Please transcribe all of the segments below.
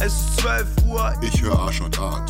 Es ist 12 Uhr. Ich höre Arsch und Art.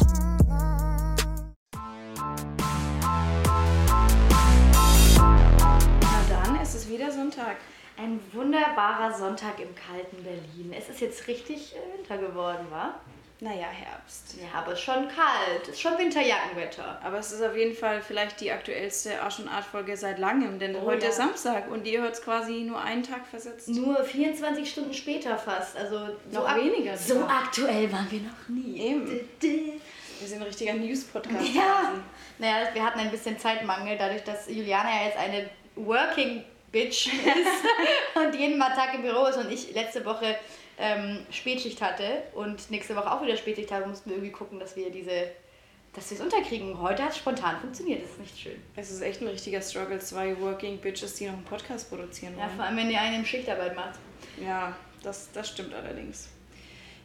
Na dann, es ist wieder Sonntag. Ein wunderbarer Sonntag im kalten Berlin. Es ist jetzt richtig äh, Winter geworden, wa? Naja, Herbst. Ja, aber es ist schon kalt. Es ist schon Winterjackenwetter. Aber es ist auf jeden Fall vielleicht die aktuellste Arsch und Art Folge seit langem, denn Oh heute ja. ist Samstag und ihr hört es quasi nur einen Tag versetzt. Nur 24 Stunden später fast. Also so Noch weniger So aktuell waren wir noch nie. Eben. Wir sind ein richtiger News-Podcast. Ja. quasi. Naja, wir hatten ein bisschen Zeitmangel, dadurch, dass Juliana ja jetzt eine Working Bitch ist und jeden Tag im Büro ist und ich letzte Woche ähm, Spätschicht hatte und nächste Woche auch wieder Spätschicht habe, mussten wir irgendwie gucken, dass wir diese, dass wir es unterkriegen. Heute hat es spontan funktioniert, das ist nicht schön. Es ist echt ein richtiger Struggle, zwei Working Bitches, die noch einen Podcast produzieren Ja, wollen. vor allem, wenn ihr einen Schichtarbeit macht. Ja, das, das stimmt allerdings.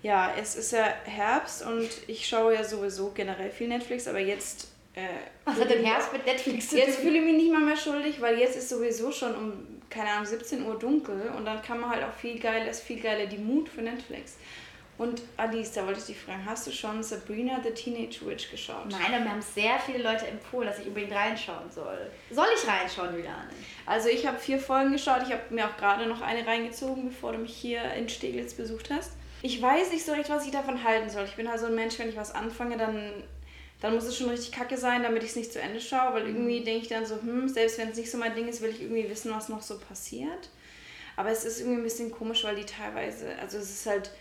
Ja, es ist ja Herbst und ich schaue ja sowieso generell viel Netflix, aber jetzt. Äh, Was hat denn Herbst mit Netflix zu Jetzt tun? fühle ich mich nicht mal mehr schuldig, weil jetzt ist sowieso schon um, keine Ahnung, 17 Uhr dunkel und dann kann man halt auch viel geiler, ist viel geiler die Mut für Netflix. Und Alice, da wollte ich dich fragen, hast du schon Sabrina the Teenage Witch geschaut? Nein, aber mir haben sehr viele Leute empfohlen, dass ich unbedingt reinschauen soll. Soll ich reinschauen, Juliane? Also ich habe vier Folgen geschaut, ich habe mir auch gerade noch eine reingezogen, bevor du mich hier in Steglitz besucht hast. Ich weiß nicht so recht, was ich davon halten soll. Ich bin halt so ein Mensch, wenn ich was anfange, dann, dann muss es schon richtig kacke sein, damit ich es nicht zu Ende schaue, weil irgendwie denke ich dann so, hm, selbst wenn es nicht so mein Ding ist, will ich irgendwie wissen, was noch so passiert. Aber es ist irgendwie ein bisschen komisch, weil die teilweise, also es ist halt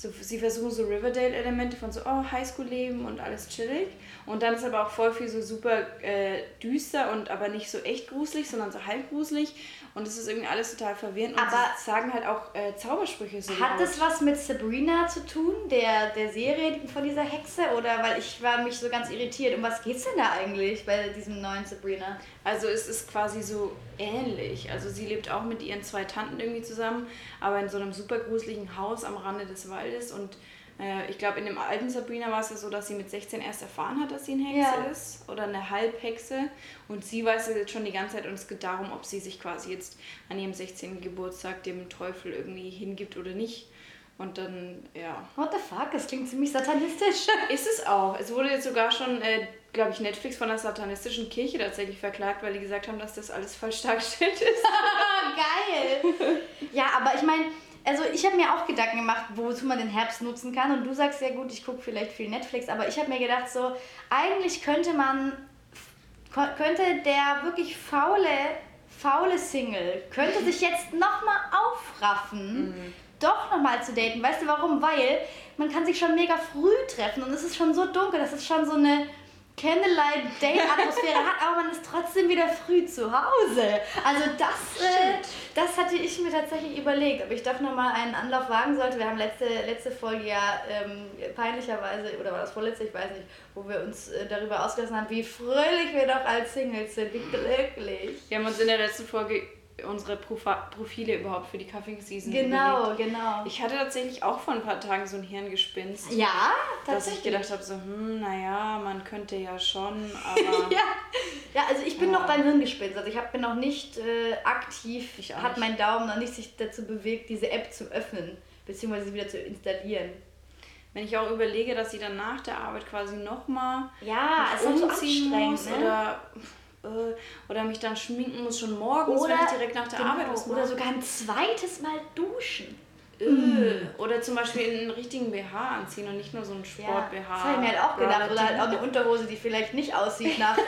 so, sie versuchen so Riverdale-Elemente von so, oh, Highschool-Leben und alles chillig. Und dann ist aber auch voll viel so super äh, düster und aber nicht so echt gruselig, sondern so halb gruselig. Und es ist irgendwie alles total verwirrend. Und Aber- sie sagen halt auch äh, Zaubersprüche so Hat das was mit Sabrina zu tun, der, der Serie von dieser Hexe? Oder weil ich war mich so ganz irritiert. Um was geht's denn da eigentlich bei diesem neuen Sabrina? Also es ist quasi so ähnlich. Also sie lebt auch mit ihren zwei Tanten irgendwie zusammen, aber in so einem super gruseligen Haus am Rande des Waldes. Und äh, ich glaube, in dem alten Sabrina war es ja so, dass sie mit 16 erst erfahren hat, dass sie eine Hexe Ja. ist oder eine Halbhexe. Und sie weiß es jetzt schon die ganze Zeit und es geht darum, ob sie sich quasi jetzt an ihrem 16. Geburtstag dem Teufel irgendwie hingibt oder nicht. Und dann, ja, What the fuck? Das klingt ziemlich satanistisch. ist es auch. Es wurde jetzt sogar schon, äh, glaube ich, Netflix von der satanistischen Kirche tatsächlich verklagt, weil die gesagt haben, dass das alles falsch dargestellt ist. Geil! Ja, aber ich meine, also ich habe mir auch Gedanken gemacht, wozu man den Herbst nutzen kann. Und du sagst ja gut, ich gucke vielleicht viel Netflix, aber ich habe mir gedacht, so, eigentlich könnte man, könnte der wirklich faule, faule Single, könnte sich jetzt nochmal aufraffen, doch nochmal zu daten. Weißt du warum? Weil man kann sich schon mega früh treffen und es ist schon so dunkel, das ist schon so eine Candlelight-Date-Atmosphäre hat, aber man ist trotzdem wieder früh zu Hause. Also das, äh, das hatte ich mir tatsächlich überlegt, ob ich doch nochmal einen Anlauf wagen sollte. Wir haben letzte, letzte Folge ja ähm, peinlicherweise, oder war das vorletzte, ich weiß nicht, wo wir uns äh, darüber ausgelassen haben, wie fröhlich wir doch als Singles sind, wie glücklich. Wir haben uns in der letzten Folge unsere Profa Profile überhaupt für die Cuffing Season Genau, überlegt. genau. Ich hatte tatsächlich auch vor ein paar Tagen so ein Hirngespinst, ja, dass tatsächlich. ich gedacht habe, so, hm, naja, man könnte ja schon, aber Ja. ja, also ich bin Ja. noch beim Hirngespinst. Also ich hab, bin noch nicht äh, aktiv, Ich hat nicht. mein Daumen noch nicht sich dazu bewegt, diese App zu öffnen, beziehungsweise sie wieder zu installieren. wenn ich auch überlege, dass ich dann nach der Arbeit quasi nochmal Ja, es ist so anstrengend, muss ne? oder, äh, oder mich dann schminken muss, schon morgens, wenn ich direkt nach der genau, Arbeit was Oder sogar ein zweites Mal duschen. Äh, Oder zum Beispiel einen richtigen BH anziehen und nicht nur so einen Ja, Sport-BH. das habe ich mir halt auch gedacht. Oder halt auch eine Unterhose, die vielleicht nicht aussieht nach äh,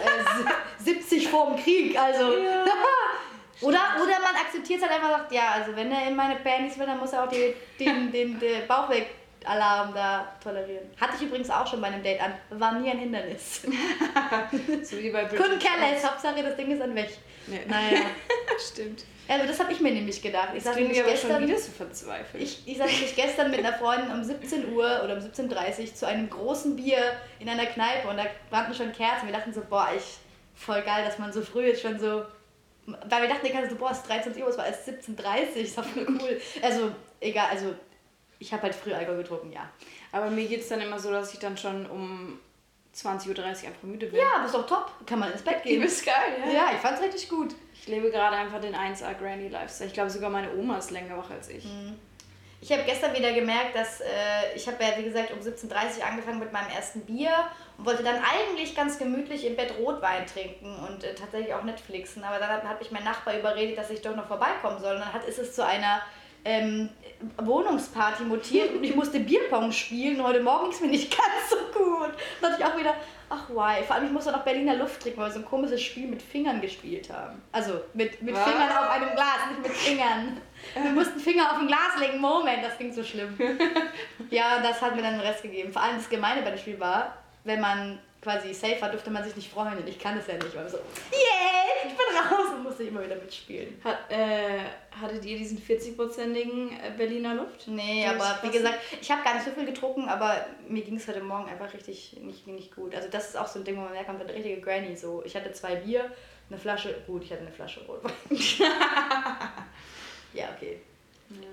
si- 70 vorm Krieg. Also. oder, oder man akzeptiert es halt einfach und sagt, ja, also wenn er in meine Panties will, dann muss er auch die, den, den, den Bauchweg-Alarm da tolerieren. Hatte ich übrigens auch schon bei einem Date an. War nie ein Hindernis. So wie bei Couldn't care less. Hauptsache, das Ding ist an weg. Nee. Naja. Stimmt. Also das habe ich mir nämlich gedacht. Ich saß Klingen nämlich gestern... wieder so verzweifelt. Ich, ich saß nämlich gestern mit einer Freundin um 17 Uhr oder um 17.30 Uhr zu einem großen Bier in einer Kneipe und da brannten schon Kerzen. Wir dachten so, boah, ich, voll geil, dass man so früh jetzt schon so. Weil wir dachten, die ganze so, boah, es ist 13 Uhr, es war erst 17.30 Uhr, ist doch voll cool. Also, egal, also ich habe halt früh Alkohol getrunken, ja. aber mir geht es dann immer so, dass ich dann schon um 20.30 Uhr einfach müde bin. Ja, aber ist doch top. Kann man ins Bett gehen. Übelst geil, ja. Ja, ich fand's richtig gut. Ich lebe gerade einfach den 1A Granny Lifestyle. Ich glaube sogar meine Oma ist länger wach als ich. Ich habe gestern wieder gemerkt, dass äh, ich habe ja, wie gesagt, um 17.30 Uhr angefangen mit meinem ersten Bier und wollte dann eigentlich ganz gemütlich im Bett Rotwein trinken und äh, tatsächlich auch Netflixen. Aber dann hat, hat mich mein Nachbar überredet, dass ich doch noch vorbeikommen soll. Und dann hat, ist es zu einer ähm, Wohnungsparty mutiert und ich musste Bierpong spielen. Heute Morgen ging es mir nicht ganz so gut. Da dachte ich auch wieder, ach why. Vor allem, ich musste noch Berliner Luft trinken, weil wir so ein komisches Spiel mit Fingern gespielt haben. Also mit, mit Fingern auf einem Glas, nicht mit Fingern. Wir mussten Finger auf ein Glas legen. Moment, das ging so schlimm. Ja, das hat mir dann den Rest gegeben. Vor allem das Gemeine bei dem Spiel war, wenn man quasi safe war, durfte man sich nicht freuen und ich kann das ja nicht. Weil so, yeah, ich bin raus und musste immer wieder mitspielen. Hat, äh, hattet ihr diesen 40-prozentigen äh, Berliner Luft? Nee, Das aber wie gesagt, ich habe gar nicht so viel getrunken, aber mir ging es heute Morgen einfach richtig nicht, nicht gut. Also das ist auch so ein Ding, wo man merkt, man wird eine richtige Granny. So, ich hatte zwei Bier, eine Flasche, gut, ich hatte eine Flasche Rotwein. ja, okay.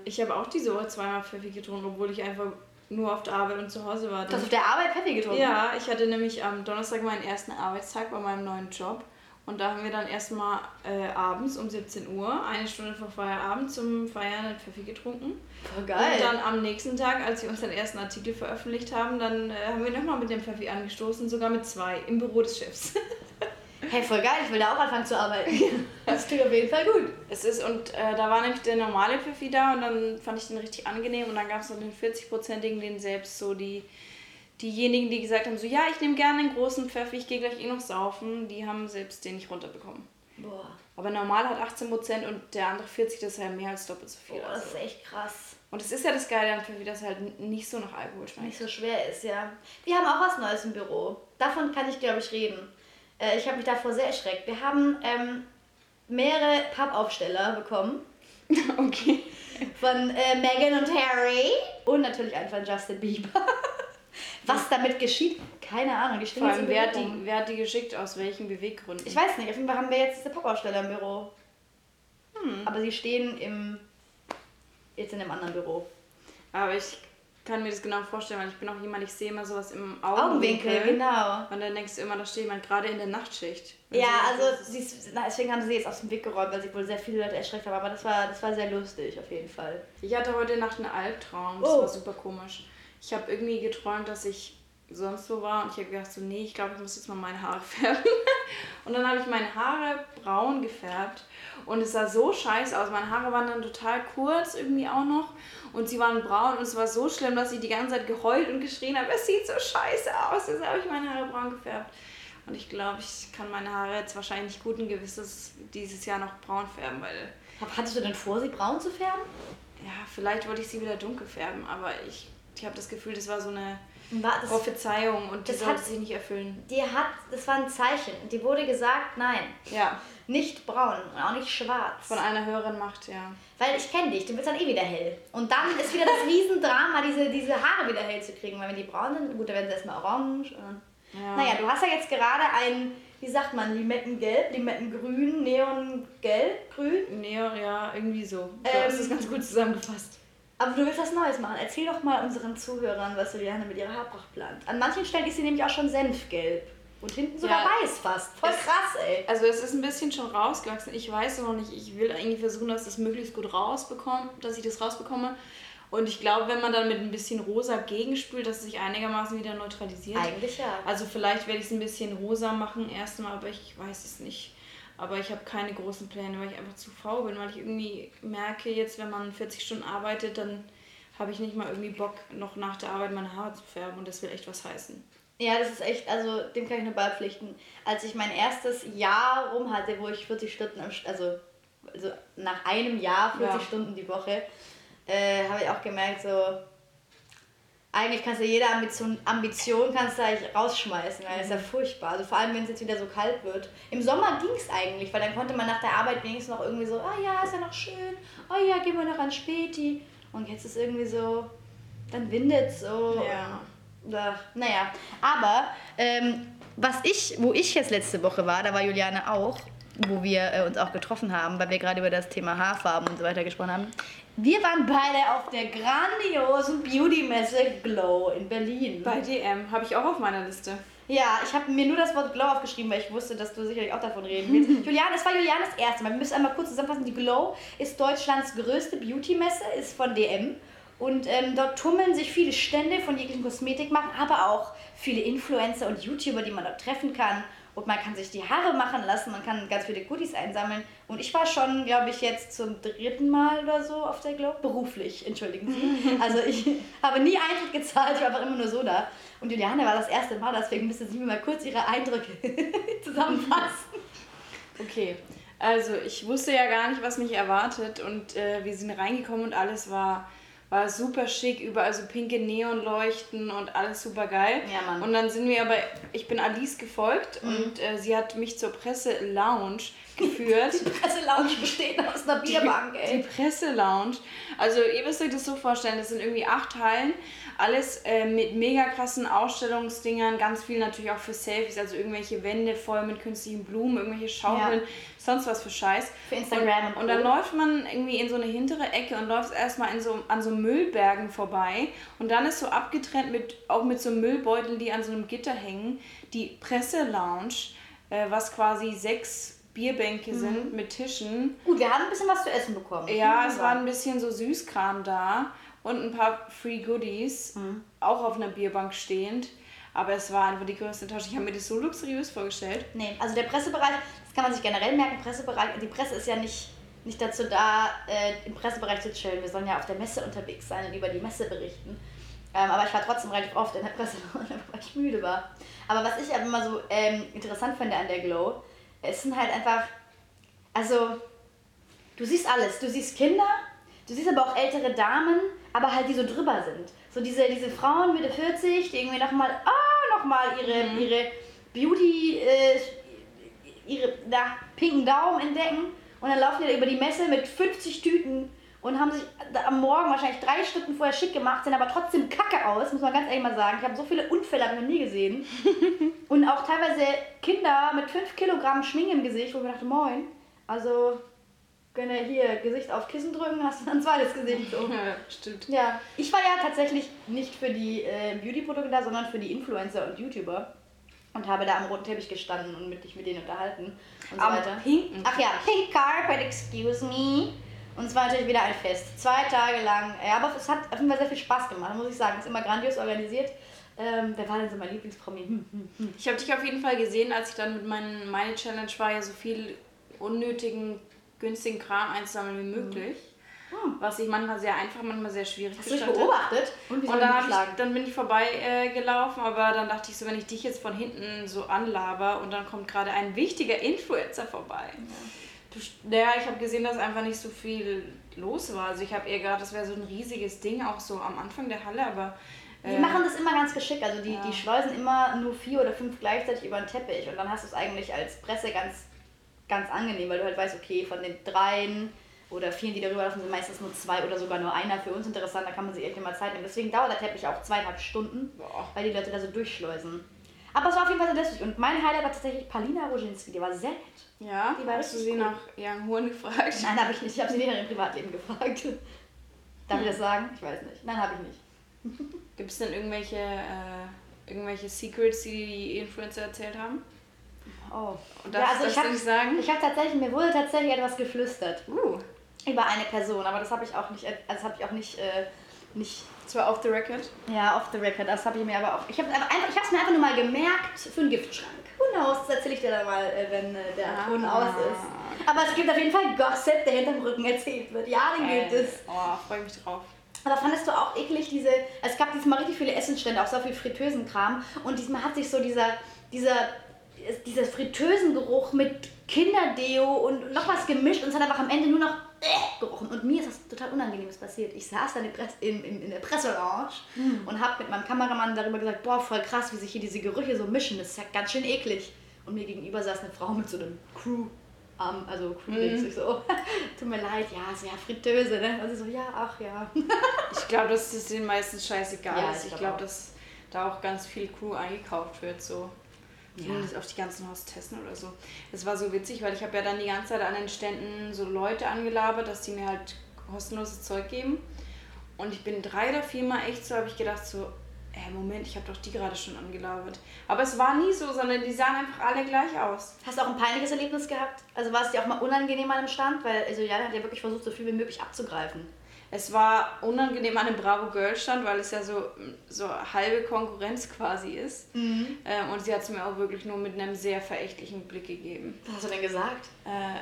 Ich habe auch diese Woche zweimal Pfeffi getrunken, obwohl ich einfach nur auf der Arbeit und zu Hause war. Du hast auf der Arbeit Pfeffi getrunken? Ja, ich hatte nämlich am Donnerstag meinen ersten Arbeitstag bei meinem neuen Job. Und da haben wir dann erstmal äh, abends um 17 Uhr, eine Stunde vor Feierabend, zum Feiern einen Pfeffi getrunken. Voll geil. Und dann am nächsten Tag, als wir unseren ersten Artikel veröffentlicht haben, dann äh, haben wir nochmal mit dem Pfeffi angestoßen, sogar mit zwei, im Büro des Chefs. hey, voll geil, ich will da auch anfangen zu arbeiten. Das tut auf jeden Fall gut. Es ist, und äh, da war nämlich der normale Pfeffi da und dann fand ich den richtig angenehm und dann gab es noch den 40-prozentigen, den selbst so die, diejenigen, die gesagt haben, so ja, ich nehme gerne einen großen Pfeffi, ich gehe gleich eh noch saufen, die haben selbst den nicht runterbekommen. Boah, Aber normal hat 18 Prozent und der andere 40, das ist ja mehr als doppelt so viel. boah das Also. ist echt krass. Und es ist ja das Geile an Pfeffi, dass halt nicht so nach Alkohol schmeckt. Nicht so schwer ist, ja. Wir haben auch was Neues im Büro. Davon kann ich, glaube ich, reden. Äh, ich habe mich davor sehr erschreckt. Wir haben ähm, mehrere Pappaufsteller bekommen. Okay. Von äh, Meghan und Harry. Und natürlich einen von Justin Bieber. Was damit geschieht, keine Ahnung. Vor allem, wer hat, die, wer hat die geschickt, aus welchen Beweggründen? Ich weiß nicht, auf jeden Fall haben wir jetzt diese Pappaufsteller im Büro. Hm. Aber sie stehen im, jetzt in einem anderen Büro. Aber ich kann mir das genau vorstellen, weil ich bin auch jemand, ich sehe immer sowas im Augenwinkel, Augenwinkel. genau. Und dann denkst du immer, da steht jemand gerade in der Nachtschicht. Ja, Also, sie ist, na, deswegen haben sie jetzt aus dem Weg geräumt, weil sie wohl sehr viele Leute erschreckt haben. Aber das war, das war sehr lustig, auf jeden Fall. Ich hatte heute Nacht einen Albtraum. Das Oh. war super komisch. Ich habe irgendwie geträumt, dass ich sonst wo war und ich habe gedacht so, nee, ich glaube, ich muss jetzt mal meine Haare färben. und dann habe ich meine Haare braun gefärbt und es sah so scheiße aus. Meine Haare waren dann total kurz irgendwie auch noch und sie waren braun und es war so schlimm, dass ich die ganze Zeit geheult und geschrien habe, es sieht so scheiße aus. Jetzt habe ich meine Haare braun gefärbt. Und ich glaube, ich kann meine Haare jetzt wahrscheinlich guten Gewisses dieses Jahr noch braun färben, weil Hattest du denn vor, sie braun zu färben? ja, vielleicht wollte ich sie wieder dunkel färben, aber ich, ich habe das Gefühl, das war so eine War das, Prophezeiung und die das sollte hat- sich nicht erfüllen. die hat, das war ein Zeichen. Die wurde gesagt, nein, Ja, nicht braun und auch nicht schwarz. von einer höheren Macht, ja. Weil ich kenne dich, du bist dann eh wieder hell. Und dann ist wieder das Riesendrama, diese, diese Haare wieder hell zu kriegen. Weil wenn die braun sind, gut, dann werden sie erstmal orange. Ja. Naja, du hast ja jetzt gerade ein, wie sagt man, Limettengelb, Limettengrün, Neongelb, grün. Neo, ja, irgendwie so. Du Ähm, hast es ganz gut zusammengefasst. Aber du willst was Neues machen. Erzähl doch mal unseren Zuhörern, was Juliane mit ihrer Haarpracht plant. An manchen Stellen ist sie nämlich auch schon senfgelb. Und hinten sogar Ja. weiß fast. Voll Es- krass, ey. Also es ist ein bisschen schon rausgewachsen. Ich weiß noch nicht, ich will eigentlich versuchen, dass das möglichst gut rausbekommt, dass ich das rausbekomme. Und ich glaube, wenn man dann mit ein bisschen rosa gegenspült, dass es sich einigermaßen wieder neutralisiert. Eigentlich ja. Also vielleicht werde ich es ein bisschen rosa machen erstmal, aber ich weiß es nicht. Aber ich habe keine großen Pläne, weil ich einfach zu faul bin, weil ich irgendwie merke, jetzt wenn man 40 Stunden arbeitet, dann habe ich nicht mal irgendwie Bock, noch nach der Arbeit meine Haare zu färben und das will echt was heißen. Ja, das ist echt, also dem kann ich nur beipflichten. Als ich mein erstes Jahr rum hatte, wo ich 40 Stunden, also, also nach einem Jahr 40 Ja. Stunden die Woche, äh, habe ich auch gemerkt, so, eigentlich kannst du jede Ambition, Ambition kannst du eigentlich rausschmeißen, weil das ist ja furchtbar. Also vor allem, wenn es jetzt wieder so kalt wird. Im Sommer ging es eigentlich, weil dann konnte man nach der Arbeit wenigstens noch irgendwie so, ah ja, ist ja noch schön, oh ja, gehen wir noch an Späti. Und jetzt ist irgendwie so, dann windet es so. Ja. Ach, naja, aber ähm, was ich, wo ich jetzt letzte Woche war, da war Juliane auch, wo wir äh, uns auch getroffen haben, weil wir gerade über das Thema Haarfarben und so weiter gesprochen haben. Wir waren beide auf der grandiosen Beauty-Messe Glow in Berlin. Bei DM habe ich auch auf meiner Liste. Ja, ich habe mir nur das Wort Glow aufgeschrieben, weil ich wusste, dass du sicherlich auch davon reden willst. Juliane, es war Julianes erste Mal. Wir müssen einmal kurz zusammenfassen. Die Glow ist Deutschlands größte Beauty-Messe, ist von DM. Und ähm, dort tummeln sich viele Stände von jeglichen Kosmetikmarken, aber auch viele Influencer und YouTuber, die man dort treffen kann. Und man kann sich die Haare machen lassen, man kann ganz viele Goodies einsammeln. Und ich war schon, glaube ich, jetzt zum dritten Mal oder so auf der Globe. Beruflich, entschuldigen Sie. Also ich habe nie Eintritt gezahlt, ich war einfach immer nur so da. Und Juliane war das erste Mal, deswegen müsste sie mir mal kurz ihre Eindrücke zusammenfassen. Okay, also ich wusste ja gar nicht, was mich erwartet und äh, wir sind reingekommen und alles war war super schick, überall so pinke Neonleuchten und alles super geil. Ja, Mann. Und dann sind wir aber, ich bin Alice gefolgt Mhm. und äh, sie hat mich zur Presse-Lounge geführt. Die Presselounge besteht aus einer Bierbank, Die ey. Presse-Lounge. Also ihr müsst euch das so vorstellen, das sind irgendwie acht Hallen, alles äh, mit mega krassen Ausstellungsdingern, ganz viel natürlich auch für Selfies, also irgendwelche Wände voll mit künstlichen Blumen, irgendwelche Schaukeln, Ja. Sonst was für Scheiß. Für Instagram und und, und dann läuft man irgendwie in so eine hintere Ecke und läuft erstmal in so, an so Müllbergen vorbei und dann ist so abgetrennt mit, auch mit so Müllbeuteln, die an so einem Gitter hängen, die Presse-Lounge, äh, was quasi sechs Bierbänke Mhm. sind mit Tischen. Gut, wir haben ein bisschen was zu essen bekommen. Ja, es war ein bisschen so Süßkram da und ein paar Free Goodies, Mhm. auch auf einer Bierbank stehend. Aber es war einfach die größte Enttäuschung. Ich habe mir das so luxuriös vorgestellt. Nee, also der Pressebereich, das kann man sich generell merken, Pressebereich, die Presse ist ja nicht, nicht dazu da, äh, im Pressebereich zu chillen. Wir sollen ja auf der Messe unterwegs sein und über die Messe berichten. Ähm, aber ich war trotzdem relativ oft in der Presse, weil ich müde war. Aber was ich aber immer so ähm, interessant finde an der Glow, es sind halt einfach, also du siehst alles. Du siehst Kinder, du siehst aber auch ältere Damen, aber halt die so drüber sind. So diese, diese Frauen Mitte 40, die irgendwie nochmal, ah, nochmal ihre, ihre Beauty, äh, ihre na, pinken Daumen entdecken und dann laufen die da über die Messe mit 50 Tüten und haben sich am Morgen wahrscheinlich drei Stunden vorher schick gemacht, sehen aber trotzdem kacke aus, muss man ganz ehrlich mal sagen. Ich habe so viele Unfälle hab ich noch nie gesehen. und auch teilweise Kinder mit 5 Kilogramm Schminke im Gesicht, wo ich mir dachte, moin, also wenn er hier Gesicht auf Kissen drücken, hast du ein zweites Gesicht. So. Ja, stimmt. Ja, ich war ja tatsächlich nicht für die äh, Beauty-Produkte da, sondern für die Influencer und YouTuber. Und habe da am roten Teppich gestanden und mich mit denen unterhalten und so Am weiter. pinken Ach ja, Pink Carpet, excuse me. Und es war natürlich wieder ein Fest. Zwei Tage lang. Ja, aber es hat auf jeden Fall sehr viel Spaß gemacht, muss ich sagen. Es ist immer grandios organisiert. Ähm, wer war denn so mein Lieblingspromi? Hm, hm, hm. Ich habe dich auf jeden Fall gesehen, als ich dann mit meinen meine Challenge war, ja so viel unnötigen, günstigen Kram einzusammeln wie möglich. Was ich manchmal sehr einfach, manchmal sehr schwierig Hast du mich gestalte. beobachtet? Und wie Und dann, ich dann bin ich vorbei äh, gelaufen, aber dann dachte ich so, wenn ich dich jetzt von hinten so anlaber und dann kommt gerade ein wichtiger Influencer vorbei. Du, ja, ich habe gesehen, dass einfach nicht so viel los war. Also ich habe eher gerade, das wäre so ein riesiges Ding, auch so am Anfang der Halle, aber Die äh, machen das immer ganz geschickt. Also die, Ja. die schleusen immer nur vier oder fünf gleichzeitig über den Teppich. Und dann hast du es eigentlich als Presse ganz, ganz angenehm, weil du halt weißt, okay, von den dreien oder vielen, die darüber laufen, sind meistens nur zwei oder sogar nur einer für uns interessant. Da kann man sich echt immer Zeit nehmen. Deswegen dauert der Teppich auch zweieinhalb Stunden, boah. weil die Leute da so durchschleusen. Aber es war auf jeden Fall sehr lustig. Und mein Highlight war tatsächlich Paulina Roginski. Die war sehr nett. ja, Die war hast du sie cool. nach Young Horn gefragt? Nein, habe ich nicht. Ich habe sie nicht nach ihrem Privatleben gefragt. Darf ich das sagen? Ich weiß nicht. Nein, habe ich nicht. Gibt es denn irgendwelche, äh, irgendwelche Secrets, die die Influencer erzählt haben? Oh. Und darfst also ich das hab- nicht sagen? Ich habe tatsächlich, mir wurde tatsächlich etwas geflüstert Uh, über eine Person, aber das habe ich auch nicht, also das habe ich auch nicht, äh, nicht, zwar off the record. ja, off the record, das habe ich mir aber auch, ich habe einfach, ich habe es mir einfach nur mal gemerkt für einen Giftschrank. Who knows, das erzähle ich dir dann mal, äh, wenn äh, der Ah. Ton aus ist. Aber es gibt auf jeden Fall Gossip, der hinterm Rücken erzählt wird. Ja, den gibt Äh, es. Oh, freue mich drauf. Aber fandest du auch eklig diese, es gab diesmal richtig viele Essensstände, auch so viel Fritteusenkram und diesmal hat sich so dieser, dieser, dieser Fritteusengeruch mit Kinderdeo und noch was gemischt und es hat einfach am Ende nur noch äh, gerochen. Und mir ist das total Unangenehmes passiert. Ich saß dann in, in, in, der Presselounge und habe mit meinem Kameramann darüber gesagt, boah, voll krass, wie sich hier diese Gerüche so mischen, das ist ja ganz schön eklig. Und mir gegenüber saß eine Frau mit so einem Crew. Arm, also Crew Mhm. ich so, tut mir leid, ja, ja, Fritteuse, ne? Also so, ja, ach ja. Ich glaube, dass das den meisten scheißegal Ja, ist. ich Ich glaub glaube, auch. dass da auch ganz viel Crew eingekauft wird, so. Ja. Zumindest auf die ganzen Hostessen oder so. Das war so witzig, weil ich habe ja dann die ganze Zeit an den Ständen so Leute angelabert, dass die mir halt kostenloses Zeug geben. Und ich bin drei oder viermal echt so, habe ich gedacht so, ey, Moment, ich habe doch die gerade schon angelabert. Aber es war nie so, sondern die sahen einfach alle gleich aus. Hast du auch ein peinliches Erlebnis gehabt? Also war es dir auch mal unangenehm an dem Stand? Weil also Jan hat ja wirklich versucht, so viel wie möglich abzugreifen. Es war unangenehm an dem Bravo Girl stand, weil es ja so, so halbe Konkurrenz quasi ist. Mhm. Ähm, und sie hat es mir auch wirklich nur mit einem sehr verächtlichen Blick gegeben. Was hast du denn gesagt? Äh,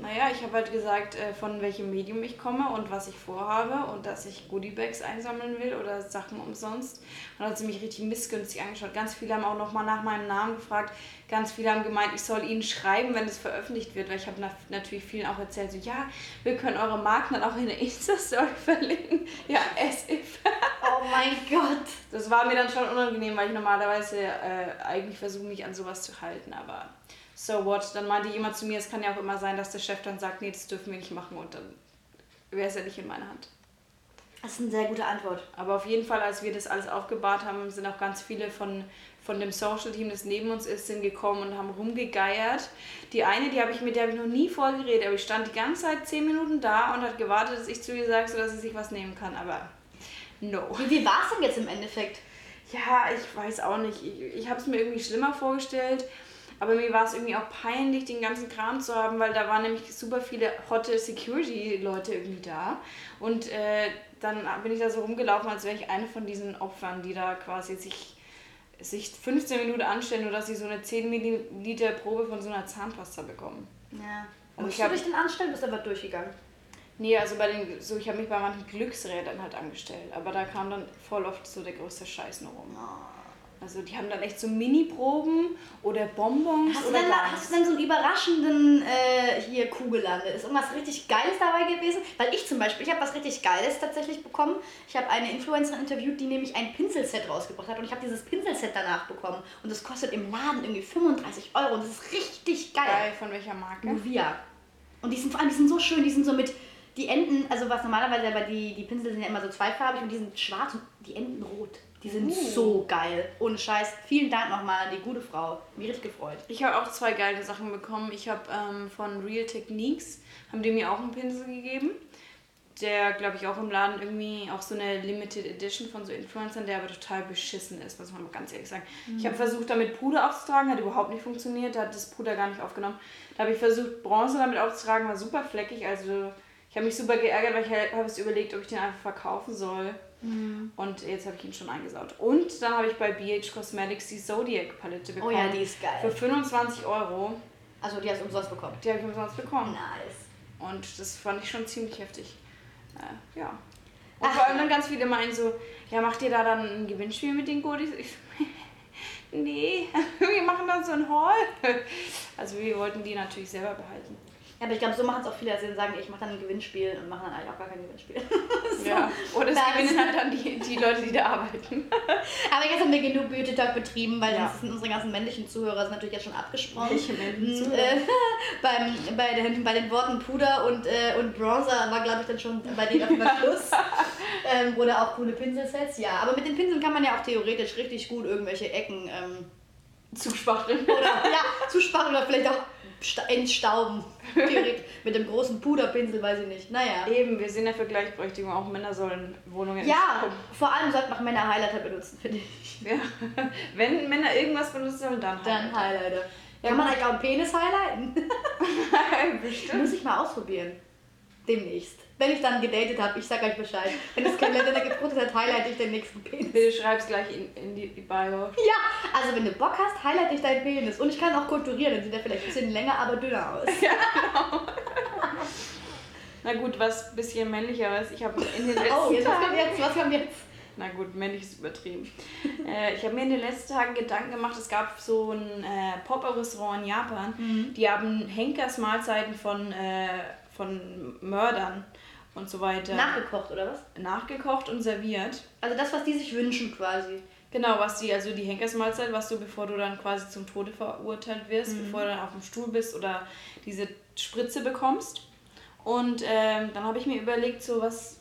naja, ich habe halt gesagt, äh, von welchem Medium ich komme und was ich vorhabe und dass ich Goodiebags einsammeln will oder Sachen umsonst. Und dann hat sie mich richtig missgünstig angeschaut. Ganz viele haben auch nochmal nach meinem Namen gefragt. Ganz viele haben gemeint, ich soll ihnen schreiben, wenn es veröffentlicht wird, weil ich habe natürlich vielen auch erzählt, so ja, wir können eure Marken dann auch in der Insta-Story verlinken. Ja, as if. oh mein Gott. Das war mir dann schon unangenehm, weil ich normalerweise äh, eigentlich versuche, mich an sowas zu halten, aber so what? Dann meinte jemand zu mir, es kann ja auch immer sein, dass der Chef dann sagt, nee, das dürfen wir nicht machen und dann wäre es ja nicht in meiner Hand. Das ist eine sehr gute Antwort. Aber auf jeden Fall, als wir das alles aufgebahrt haben, sind auch ganz viele von, von dem Social-Team, das neben uns ist, sind gekommen und haben rumgegeiert. Die eine, die habe ich mit der habe ich noch nie vorgeredet, aber ich stand die ganze Zeit zehn Minuten da und hat gewartet, dass ich zu ihr sage, sodass sie sich was nehmen kann. Aber no. Wie, wie war es denn jetzt im Endeffekt? Ja, ich weiß auch nicht. Ich, ich habe es mir irgendwie schlimmer vorgestellt. Aber mir war es irgendwie auch peinlich, den ganzen Kram zu haben, weil da waren nämlich super viele hotte Security-Leute irgendwie da. Und äh, dann bin ich da so rumgelaufen, als wäre ich eine von diesen Opfern, die da quasi sich, sich 15 Minuten anstellen, nur dass sie so eine 10 Milliliter Probe von so einer Zahnpasta bekommen. Ja. Also Musst du dich denn anstellen, bist aber durchgegangen? Nee, also bei den, so ich habe mich bei manchen Glücksrädern halt angestellt, aber da kam dann voll oft so der größte Scheiß nur rum. Oh. Also die haben dann echt so Mini-Proben oder Bonbons hast oder du denn, Hast du denn so einen überraschenden äh, hier Kugellander? Ist irgendwas richtig Geiles dabei gewesen? Weil ich zum Beispiel, ich habe was richtig Geiles tatsächlich bekommen. Ich habe eine Influencerin interviewt, die nämlich ein Pinselset rausgebracht hat und ich habe dieses Pinselset danach bekommen und das kostet im Laden irgendwie 35 Euro und das ist richtig geil. Geil, von welcher Marke? Nuvia. Und die sind vor allem, die sind so schön, die sind so mit die Enden, also was normalerweise aber die, die Pinsel sind ja immer so zweifarbig und die sind schwarz und die Enden rot. Die sind uh. so geil. Ohne Scheiß. Vielen Dank nochmal an die gute Frau. Mir richtig gefreut. Ich habe auch zwei geile Sachen bekommen. Ich habe ähm, von Real Techniques, haben die mir auch einen Pinsel gegeben. Der, glaube ich, auch im Laden irgendwie auch so eine Limited Edition von so Influencern, der aber total beschissen ist, muss man mal ganz ehrlich sagen. Mhm. Ich habe versucht, damit Puder aufzutragen, hat überhaupt nicht funktioniert, da hat das Puder gar nicht aufgenommen. Da habe ich versucht, Bronze damit aufzutragen, war super fleckig, also ich habe mich super geärgert, weil ich habe es überlegt, ob ich den einfach verkaufen soll. Mhm. Und jetzt habe ich ihn schon eingesaut. Und dann habe ich bei BH Cosmetics die Zodiac Palette bekommen. Oh ja, die ist geil. Für 25 Euro. Also die hast du umsonst bekommen? Die habe ich umsonst bekommen. Nice. Und das fand ich schon ziemlich heftig. Äh, ja. Und Ach. vor allem dann ganz viele meinen so, ja, macht ihr da dann ein Gewinnspiel mit den Goodies? Ich so, nee, wir machen dann so ein Haul. Also wir wollten die natürlich selber behalten. Ja, aber ich glaube, so machen es auch viele, dass sie sagen, ich mache dann ein Gewinnspiel und machen dann eigentlich auch gar kein Gewinnspiel. so. Ja, oder es gewinnen halt dann die, die Leute, die da arbeiten. aber jetzt haben wir genug Beauty Talk betrieben, weil ja. sind unsere ganzen männlichen Zuhörer sind natürlich jetzt schon abgesprochen. Welche männlichen Zuhörer? Äh, beim, bei, den, bei den Worten Puder und, äh, und Bronzer war, glaube ich, dann schon bei denen auf dem Schluss. ähm, oder auch coole Pinselsets, ja. Aber mit den Pinseln kann man ja auch theoretisch richtig gut irgendwelche Ecken ähm, zuspachteln. Oder, ja, zuspachteln oder vielleicht auch entstauben. Mit dem großen Puderpinsel, weiß ich nicht. Naja. Eben, wir sind ja für Gleichberechtigung. Auch Männer sollen Wohnungen Ja, vor allem sollten auch Männer Highlighter benutzen, finde ich. Ja. Wenn Männer irgendwas benutzen sollen, dann Highlighter. Dann Highlighter. Ja, Kann man eigentlich auch einen Penis highlighten? Bestimmt. Muss ich mal ausprobieren. Demnächst. Wenn ich dann gedatet habe, ich sag euch Bescheid. Wenn es kein Länder gefruchtet hat, highlight ich den nächsten Penis. Bitte schreib's gleich in, in die, die Bio. Ja, also wenn du Bock hast, highlight ich deinen Penis. Und ich kann auch kulturieren, dann sieht er vielleicht ein bisschen länger, aber dünner aus. Ja, genau. Na gut, was ein bisschen männlicher ist. Ich habe in den letzten Oh, jetzt, was kommt jetzt? Was kommt jetzt? Na gut, männlich ist übertrieben. äh, ich habe mir in den letzten Tagen Gedanken gemacht, es gab so ein äh, Pop-Up-Restaurant in Japan, mhm. die haben Henkers Mahlzeiten von, äh, von Mördern und so weiter. Nachgekocht oder was? Nachgekocht und serviert. Also das, was die sich wünschen quasi. Genau, was die, also die Henkersmahlzeit, was du, bevor du dann quasi zum Tode verurteilt wirst, mhm. bevor du dann auf dem Stuhl bist oder diese Spritze bekommst. Und ähm, dann habe ich mir überlegt, so was,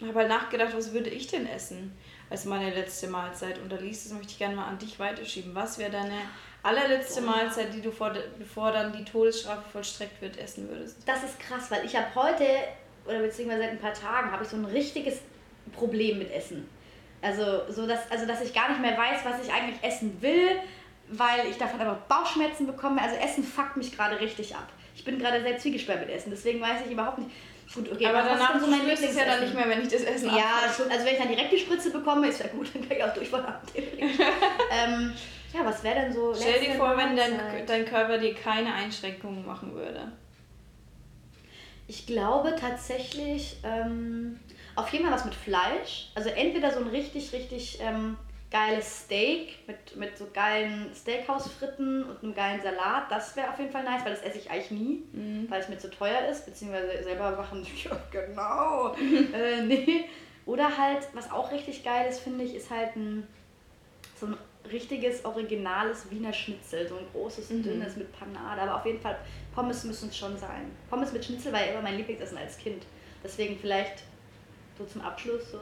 habe halt nachgedacht, was würde ich denn essen als meine letzte Mahlzeit? Und da liest es möchte ich gerne mal an dich weiterschieben. Was wäre deine allerletzte Boah. Mahlzeit, die du vor, bevor dann die Todesstrafe vollstreckt wird, essen würdest? Das ist krass, weil ich habe heute oder beziehungsweise seit ein paar Tagen habe ich so ein richtiges Problem mit Essen. Also, so dass, also, dass ich gar nicht mehr weiß, was ich eigentlich essen will, weil ich davon aber Bauchschmerzen bekomme. Also Essen fuckt mich gerade richtig ab. Ich bin gerade sehr zwiegesperrt mit Essen, deswegen weiß ich überhaupt nicht. Gut, okay, aber ist danach denn so mein es ja dann nicht mehr, wenn ich das Essen Ja, schon, also wenn ich dann direkt die Spritze bekomme, ist ja gut, dann kann ich auch Durchfall haben. ähm, ja, was wäre denn so Stell dir vor, wenn dein, dein Körper dir keine Einschränkungen machen würde. Ich glaube tatsächlich ähm, auf jeden Fall was mit Fleisch. Also entweder so ein richtig, richtig ähm, geiles Steak mit, mit so geilen Steakhouse-Fritten und einem geilen Salat. Das wäre auf jeden Fall nice, weil das esse ich eigentlich nie, weil es mir zu teuer ist, beziehungsweise selber machen. Ja, genau. äh, nee. Oder halt, was auch richtig geil ist, finde ich, ist halt ein so ein richtiges, originales Wiener Schnitzel. So ein großes, Mhm. dünnes mit Panade. Aber auf jeden Fall, Pommes müssen es schon sein. Pommes mit Schnitzel war ja immer mein Lieblingsessen als Kind. Deswegen vielleicht so zum Abschluss so.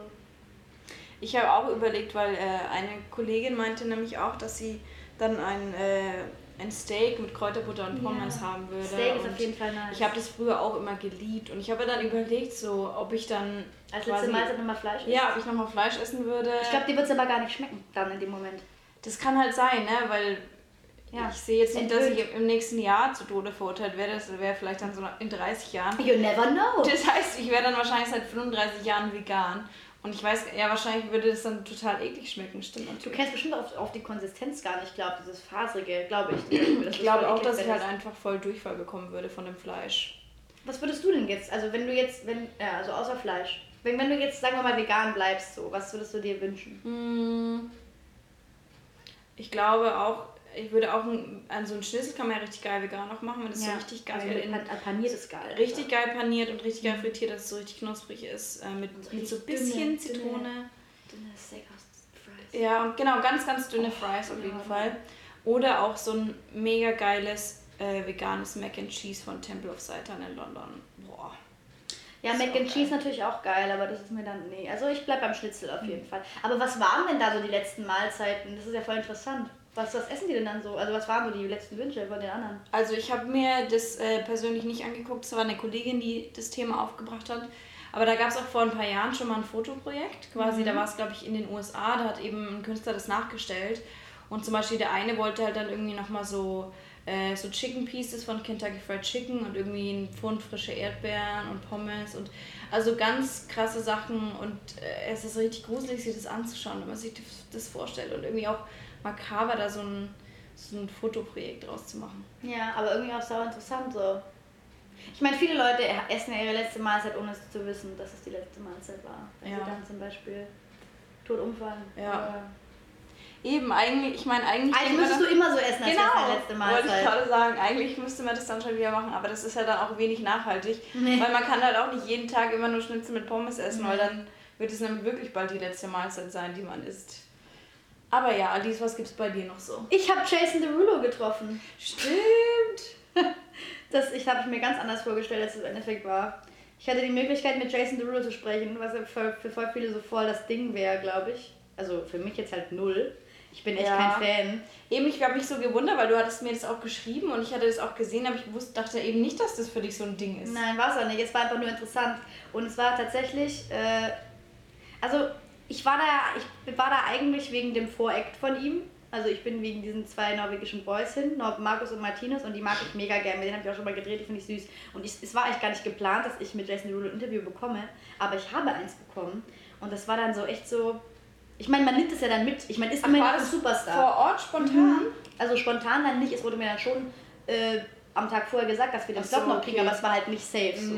Ich habe auch überlegt, weil äh, eine Kollegin meinte nämlich auch, dass sie dann ein, äh, ein Steak mit Kräuterbutter und Pommes Ja. haben würde. Steak ist auf jeden Fall nice. Ich habe das früher auch immer geliebt und ich habe dann überlegt, so, ob ich dann Als letzte Mahlzeit nochmal Fleisch essen. ja, ob ich nochmal Fleisch essen würde. Ich glaube, dir wird es aber gar nicht schmecken dann in dem Moment. das kann halt sein, ne? Weil Ja. ich sehe jetzt nicht, dass ich im nächsten Jahr zu Tode verurteilt werde. Das wäre vielleicht dann so in 30 Jahren. You never know. Das heißt, ich wäre dann wahrscheinlich seit 35 Jahren vegan. Und ich weiß, ja, wahrscheinlich würde das dann total eklig schmecken, stimmt Du natürlich. kennst bestimmt auf, auf die Konsistenz gar nicht, glaube dieses faserige, glaube ich. Ich glaube auch, dass ich halt einfach voll Durchfall bekommen würde von dem Fleisch. Was würdest du denn jetzt, also wenn du jetzt, wenn, ja, also außer Fleisch, wenn, wenn du jetzt, sagen wir mal, vegan bleibst, so, was würdest du dir wünschen? Hm. Ich glaube auch, ich würde auch ein, an so einen Schnitzel kann man ja richtig geil vegan auch machen, wenn das so richtig geil also in, pan paniert ist geil. richtig geil paniert und richtig geil frittiert, dass es so richtig knusprig ist. Äh, mit, Und mit so richtig bisschen dünne- Zitrone. Dünne Steakhouse-Fries. Ja, und genau, ganz, ganz dünne Oh, Fries auf jeden ja. Fall. Oder auch so ein mega geiles äh, veganes Mac and Cheese von Temple of Satan in London. Boah. Ja, Mac and Cheese geil. natürlich auch geil, aber das ist mir dann, nee. Also ich bleib beim Schnitzel auf Mhm. jeden Fall. Aber was waren denn da so die letzten Mahlzeiten? Das ist ja voll interessant. Was, was essen die denn dann so? Also was waren so die letzten Wünsche von den anderen? Also ich habe mir das äh, persönlich nicht angeguckt, es war eine Kollegin, die das Thema aufgebracht hat. Aber da gab es auch vor ein paar Jahren schon mal ein Fotoprojekt. Quasi, Mhm. da war es, glaube ich, in den USA, da hat eben ein Künstler das nachgestellt. Und zum Beispiel der eine wollte halt dann irgendwie nochmal so, äh, so Chicken Pieces von Kentucky Fried Chicken und irgendwie ein Pfund frische Erdbeeren und Pommes und also ganz krasse Sachen und äh, es ist richtig gruselig, sich das anzuschauen, wenn man sich das- das vorstellt und irgendwie auch makaber da so ein, so ein Fotoprojekt draus zu machen. Ja, aber irgendwie auch sau interessant so. Ich meine, viele Leute essen ja ihre letzte Mahlzeit, ohne es zu wissen, dass es die letzte Mahlzeit war. Wenn Ja. sie dann zum Beispiel tot umfallen. Ja. Eben, eigentlich, ich meine, eigentlich. Eigentlich müsstest du immer so essen, als Genau, deine letzte wollte ich gerade sagen. Eigentlich müsste man das dann schon wieder machen, aber das ist ja dann auch wenig nachhaltig. Nee. Weil man kann halt auch nicht jeden Tag immer nur Schnitzel mit Pommes essen, Nee. weil dann wird es nämlich wirklich bald die letzte Mahlzeit sein, die man isst. Aber ja, Alice, was gibt's bei dir noch so? Ich habe Jason Derulo getroffen. Stimmt! Das ich habe ich mir ganz anders vorgestellt, als es im Endeffekt war. Ich hatte die Möglichkeit, mit Jason Derulo zu sprechen, was für, für voll viele so voll das Ding wäre, glaube ich. Also für mich jetzt halt null. Ich bin echt Ja. kein Fan. Eben, ich habe mich so gewundert, weil du hattest mir das auch geschrieben und ich hatte das auch gesehen, aber ich wusste, dachte eben nicht, dass das für dich so ein Ding ist. Nein, war es auch nicht. Es war einfach nur interessant. Und es war tatsächlich, äh, also ich war da, ich war da eigentlich wegen dem Voreact von ihm. Also ich bin wegen diesen zwei norwegischen Boys hin, Markus und Martinez, und die mag ich mega gerne. Mit denen habe ich auch schon mal gedreht, die finde ich süß. Und ich, es war eigentlich gar nicht geplant, dass ich mit Jason Derulo ein Interview bekomme, aber ich habe eins bekommen. Und das war dann so echt so, ich meine, man nimmt es ja dann mit. Ich meine, ist noch ein Superstar. Vor Ort spontan? Also spontan dann nicht, es wurde mir dann schon äh, am Tag vorher gesagt, dass wir den Ach so, noch kriegen, okay. aber es war halt nicht safe so.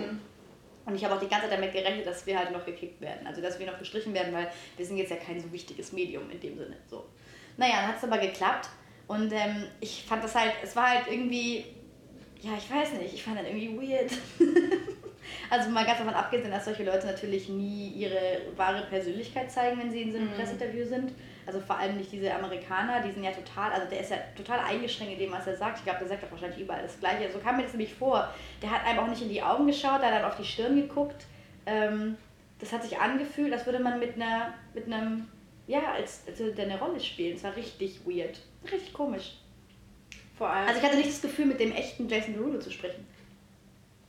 Und ich habe auch die ganze Zeit damit gerechnet, dass wir halt noch gekickt werden. Also dass wir noch gestrichen werden, weil wir sind jetzt ja kein so wichtiges Medium in dem Sinne. So. Naja, dann hat es aber geklappt. Und ähm, ich fand das halt, es war halt irgendwie, ja, ich weiß nicht, ich fand das irgendwie weird. also mal ganz davon abgesehen, dass solche Leute natürlich nie ihre wahre Persönlichkeit zeigen, wenn sie in so einem Mhm. Pressinterview sind. Also vor allem nicht diese Amerikaner, die sind ja total, also der ist ja total eingeschränkt in dem, was er sagt. Ich glaube, der sagt doch wahrscheinlich überall das Gleiche. So kam mir das nämlich vor. Der hat einem auch nicht in die Augen geschaut, der hat auf die Stirn geguckt. Ähm, das hat sich angefühlt, als würde man mit einer, mit einem, ja, als, als würde der eine Rolle spielen. Es war richtig weird. Richtig komisch. Vor allem. Also ich hatte nicht das Gefühl, mit dem echten Jason Derulo zu sprechen.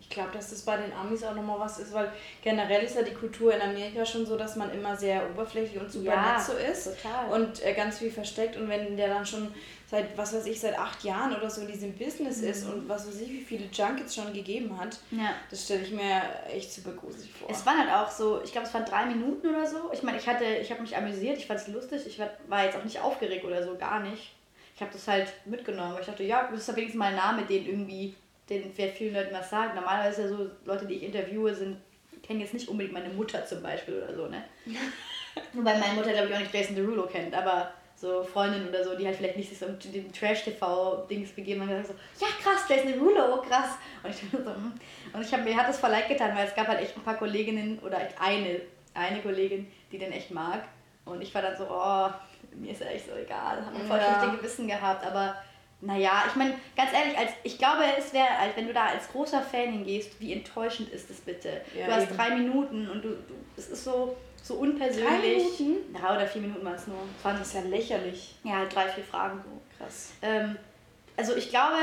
Ich glaube, dass das bei den Amis auch nochmal was ist, weil generell ist ja die Kultur in Amerika schon so, dass man immer sehr oberflächlich und super Ja, nett so ist total. und äh, ganz viel versteckt. Und wenn der dann schon seit, was weiß ich, seit acht Jahren oder so in diesem Business ist Mhm. und was weiß ich, wie viele Junkets schon gegeben hat, Ja. das stelle ich mir echt super gruselig vor. Es waren halt auch so, ich glaube, es waren drei Minuten oder so. Ich meine, ich hatte, ich habe mich amüsiert, ich fand es lustig, ich war, jetzt auch nicht aufgeregt oder so, gar nicht. Ich habe das halt mitgenommen, weil ich dachte, ja, das ist ja wenigstens mal ein Name, den irgendwie, den wer vielen Leuten was sagt. Normalerweise ist ja so, Leute, die ich interviewe, sind, kennen jetzt nicht unbedingt meine Mutter zum Beispiel oder so, ne? Wobei meine Mutter, glaube ich, auch nicht Jason Derulo kennt, aber so Freundinnen oder so, die halt vielleicht nicht sich so um den Trash-TV-Dings begeben und dann so, ja krass, Jason Derulo, krass. Und ich dachte so, hm. und ich hab, mir hat das voll leid getan, weil es gab halt echt ein paar Kolleginnen oder eine, eine Kollegin, die den echt mag. Und ich war dann so, oh, mir ist ja echt so egal, habe voll Ja. schlechte Gewissen gehabt, aber naja, ich meine, ganz ehrlich, als, ich glaube, es wäre, als wenn du da als großer Fan hingehst, wie enttäuschend ist das bitte? Ja, du hast eben. drei Minuten und du, du es ist so, so unpersönlich. Drei Minuten? Ja, oder vier Minuten war es nur. Es das ist ja lächerlich. ja drei, vier Fragen so. Krass. Ähm, also ich glaube,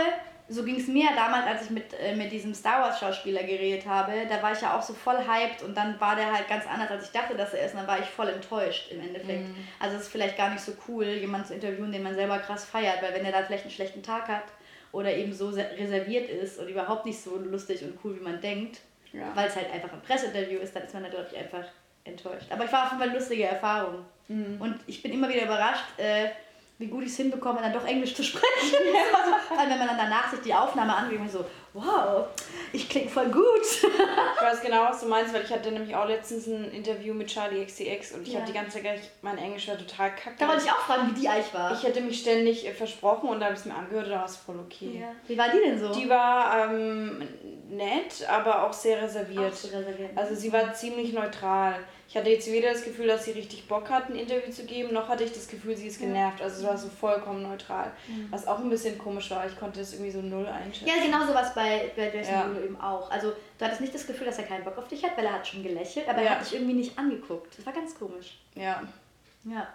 so ging es mir damals, als ich mit, äh, mit diesem Star Wars Schauspieler geredet habe. Da war ich ja auch so voll hyped und dann war der halt ganz anders, als ich dachte, dass er ist. Und dann war ich voll enttäuscht im Endeffekt. Also es ist vielleicht gar nicht so cool, jemanden zu interviewen, den man selber krass feiert, weil wenn er da vielleicht einen schlechten Tag hat oder eben so se- reserviert ist und überhaupt nicht so lustig und cool, wie man denkt, Ja. weil es halt einfach ein Presseinterview ist, dann ist man da, glaube ich, einfach enttäuscht. Aber ich war auf jeden Fall eine lustige Erfahrung. Und ich bin immer wieder überrascht, äh, wie gut ich es hinbekomme, dann doch Englisch zu sprechen. also, vor allem, wenn man dann danach sich die Aufnahme anguckt und so, wow, ich klinge voll gut. Ich weiß genau, was du meinst, weil ich hatte nämlich auch letztens ein Interview mit Charlie XCX und ich Ja. habe die ganze Zeit gedacht, mein Englisch war total kacke. Da wollte ich auch fragen, wie die eigentlich war. Ich hätte mich ständig äh, versprochen und da habe ich es mir angehört und da war es voll okay. ja. Wie war die denn so? Die war ähm, nett, aber auch sehr reserviert. Auch so reserviert. Also sie war ziemlich neutral. Ich hatte jetzt weder das Gefühl, dass sie richtig Bock hat, ein Interview zu geben, noch hatte ich das Gefühl, sie ist genervt. Also sie war so vollkommen neutral. Was auch ein bisschen komisch war. Ich konnte das irgendwie so null einschätzen. ja, genau sowas bei, bei Jason Ja. Derulo eben auch. Also du hattest nicht das Gefühl, dass er keinen Bock auf dich hat, weil er hat schon gelächelt, aber Ja. er hat dich irgendwie nicht angeguckt. Das war ganz komisch. Ja. Ja.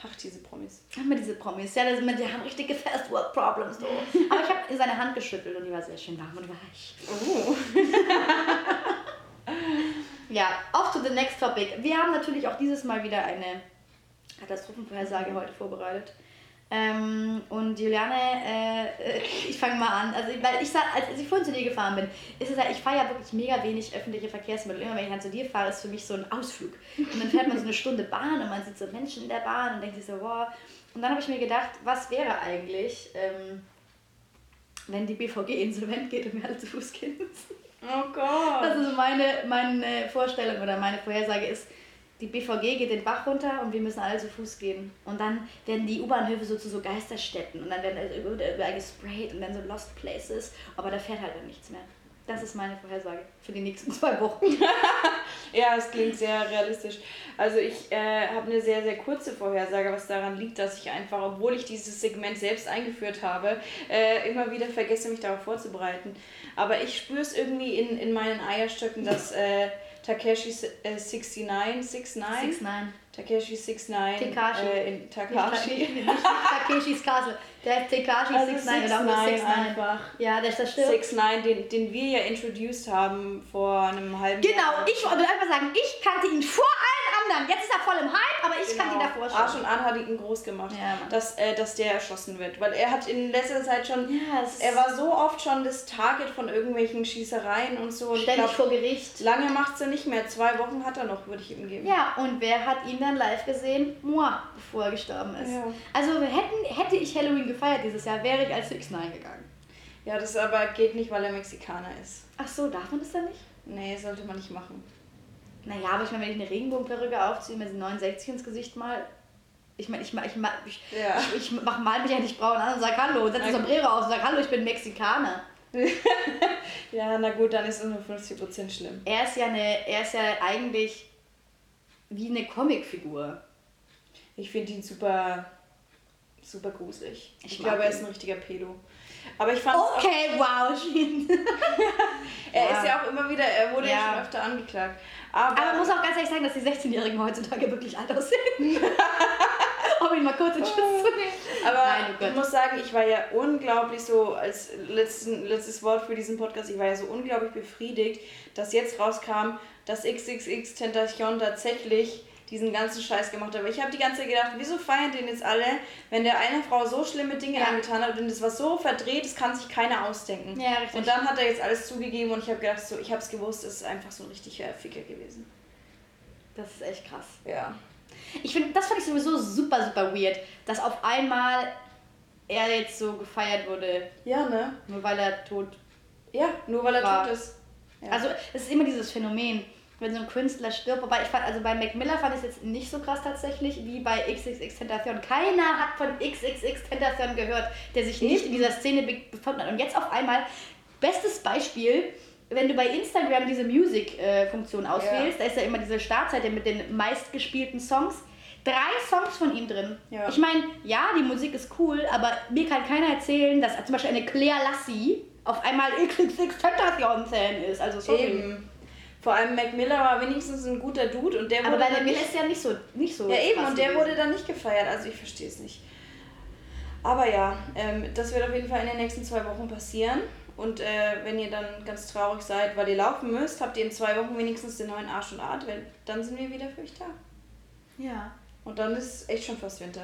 Ach, diese Promis. Haben wir diese Promis. Ja, das, die haben richtige Fast Work Problems. So. Aber ich habe seine Hand geschüttelt und die war sehr schön warm und weich. Oh. Ja, off to the next topic. Wir haben natürlich auch dieses Mal wieder eine Katastrophenvorhersage heute vorbereitet. Ähm, und Juliane, äh, äh, ich fange mal an. Also, weil ich sag, als ich vorhin zu dir gefahren bin, ist es ja, ich fahre ja wirklich mega wenig öffentliche Verkehrsmittel. Immer wenn ich dann zu dir fahre, ist für mich so ein Ausflug. Und dann fährt man so eine Stunde Bahn und man sieht so Menschen in der Bahn und denkt sich so, wow. Und dann habe ich mir gedacht, was wäre eigentlich, ähm, wenn die BVG insolvent geht und wir alle zu Fuß gehen müssen? Oh Gott. Also so meine, meine Vorstellung oder meine Vorhersage ist, die BVG geht den Bach runter und wir müssen alle zu Fuß gehen. Und dann werden die U-Bahnhöfe so zu so Geisterstätten und dann werden überall überall gesprayt und dann so Lost Places. Aber da fährt halt dann nichts mehr. Das ist meine Vorhersage für die nächsten zwei Wochen. Ja, es klingt sehr realistisch. Also ich äh, habe eine sehr, sehr kurze Vorhersage, was daran liegt, dass ich einfach, obwohl ich dieses Segment selbst eingeführt habe, äh, immer wieder vergesse, mich darauf vorzubereiten. Aber ich spüre es irgendwie in, in meinen Eierstöcken, dass äh, Takeshi äh, 69, 69, 6 9 Takeshi 69 Tekashi. äh, in Nicht, Takashi. nicht, nicht Takeshis Castle. Der Tekashi Also 6 9 oder auch nur 6ix9ine 6 9 einfach. Ja, der ist das stimmt. 69, den, den wir ja introduced haben vor einem halben Genau, Jahr. ich wollte einfach sagen, ich kannte ihn vor allen anderen. Jetzt ist er voll im Hype, aber ich kannte ihn davor schon. Arsch und An hat ihn groß gemacht, Ja, dass, äh, dass der erschossen wird. Weil er hat in letzter Zeit schon, Ja, es er war so oft schon das Target von irgendwelchen Schießereien und so. Und ständig glaub, vor Gericht. lange macht's er nicht mehr. Zwei Wochen hat er noch, würde ich ihm geben. Ja, und wer hat ihn dann live gesehen? Moi, bevor er gestorben ist. Ja. Also hätten, hätte ich Halloween gefeiert dieses Jahr, wäre ich als 6 9 gegangen. Ja, das aber geht nicht, weil er Mexikaner ist. Ach so, darf man das dann nicht? Nee, sollte man nicht machen. Naja, aber ich meine, wenn ich eine Regenbogenperücke aufziehe, mir sie 69 ins Gesicht mal. Ich meine, ich, ich, ich, Ja. ich, ich mach mal mich ja nicht braun an und sag Hallo, setz ein Sombrero auf und sag Hallo, ich bin Mexikaner. Ja, na gut, dann ist es nur 50% schlimm. Er ist ja eine, er ist ja eigentlich wie eine Comicfigur. Ich finde ihn super, super gruselig. Ich, Ich glaube, mag er ist ihn. ein richtiger Pedo. Aber ich fand auch, Okay, wow, Shin. er Ja. ist ja auch immer wieder, er wurde ja, Ja. schon öfter angeklagt. Aber, Aber man muss auch ganz ehrlich sagen, dass die 16-Jährigen heutzutage wirklich alt aussehen. um ihn mal kurz in Schutz zu nehmen. Aber Nein, oh ich muss sagen, ich war ja unglaublich so, als letzten, letztes Wort für diesen Podcast, ich war ja so unglaublich befriedigt, dass jetzt rauskam, dass XXX Tentation tatsächlich diesen ganzen Scheiß gemacht hat. Aber ich habe die ganze Zeit gedacht, wieso feiern den jetzt alle, wenn der einer Frau so schlimme Dinge Ja. angetan hat und das war so verdreht, das kann sich keiner ausdenken. Ja, richtig. Und dann hat er jetzt alles zugegeben und ich habe gedacht, so, ich habe es gewusst, es ist einfach so ein richtiger Ficker gewesen. Das ist echt krass. Ja. Ich finde, das fand ich sowieso super, super weird, dass auf einmal er jetzt so gefeiert wurde, Ja, ne? nur weil er tot Ja, nur weil er War- tot ist. Ja. Also es ist immer dieses Phänomen, wenn so ein Künstler stirbt. Wobei ich fand, also bei Mac Miller fand ich es jetzt nicht so krass tatsächlich wie bei XXX Tentation. Keiner hat von XXX Tentation gehört, der sich nicht in dieser Szene be- befunden hat. Und jetzt auf einmal, bestes Beispiel, wenn du bei Instagram diese Music-Funktion auswählst, da ist ja immer diese Startseite mit den meistgespielten Songs. Drei Songs von ihm drin. Ja. Ich meine, ja, die Musik ist cool, aber mir kann keiner erzählen, dass zum Beispiel eine Claire Lassie auf einmal XXX Tentation-Fan ist. Also sorry. Eben. Vor allem Mac Miller war wenigstens ein guter Dude und der Aber wurde bei dann der Mill nicht, ist ja nicht so, nicht so. Ja eben, und der gewesen. wurde dann nicht gefeiert, also ich verstehe es nicht. Aber ja, ähm, das wird auf jeden Fall in den nächsten zwei Wochen passieren. Und äh, wenn ihr dann ganz traurig seid, weil ihr laufen müsst, habt ihr in zwei Wochen wenigstens den neuen Arsch und Art, weil dann sind wir wieder für euch da. Ja. Und dann ist echt schon fast Winter.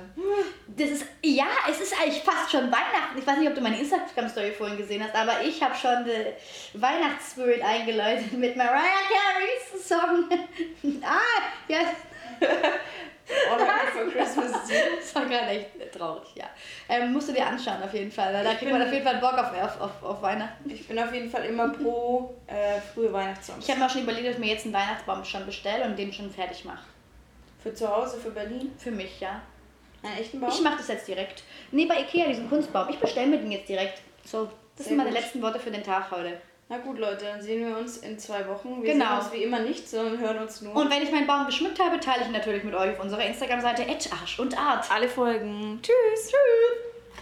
Das ist, ja, es ist eigentlich fast schon Weihnachten. Ich weiß nicht, ob du meine Instagram-Story vorhin gesehen hast, aber ich habe schon den Weihnachtsspirit eingeläutet mit Mariah Carey's Song. ah, ja, All Want for Christmas das war gerade echt traurig, ja. Ähm, musst du dir anschauen auf jeden Fall, weil da Ich kriegt man auf jeden Fall Bock auf, auf, auf, auf Weihnachten. Ich bin auf jeden Fall immer pro äh, frühe Weihnachtssongs. Ich habe mir auch schon überlegt, dass ich mir jetzt einen Weihnachtsbaum schon bestelle und den schon fertig mache. Für zu Hause, für Berlin. Für mich, ja. Einen echten Baum. Ich mache das jetzt direkt. Nee, bei Ikea, diesen Kunstbaum. Ich bestelle mir den jetzt direkt. So, das Sehr sind meine gut. letzten Worte für den Tag heute. Na gut, Leute, dann sehen wir uns in zwei Wochen. Wir Genau. sehen uns wie immer nicht, sondern hören uns nur. Und wenn ich meinen Baum geschmückt habe, teile ich ihn natürlich mit euch auf unserer Instagram-Seite Arsch und Art. alle Folgen. Tschüss. Tschüss.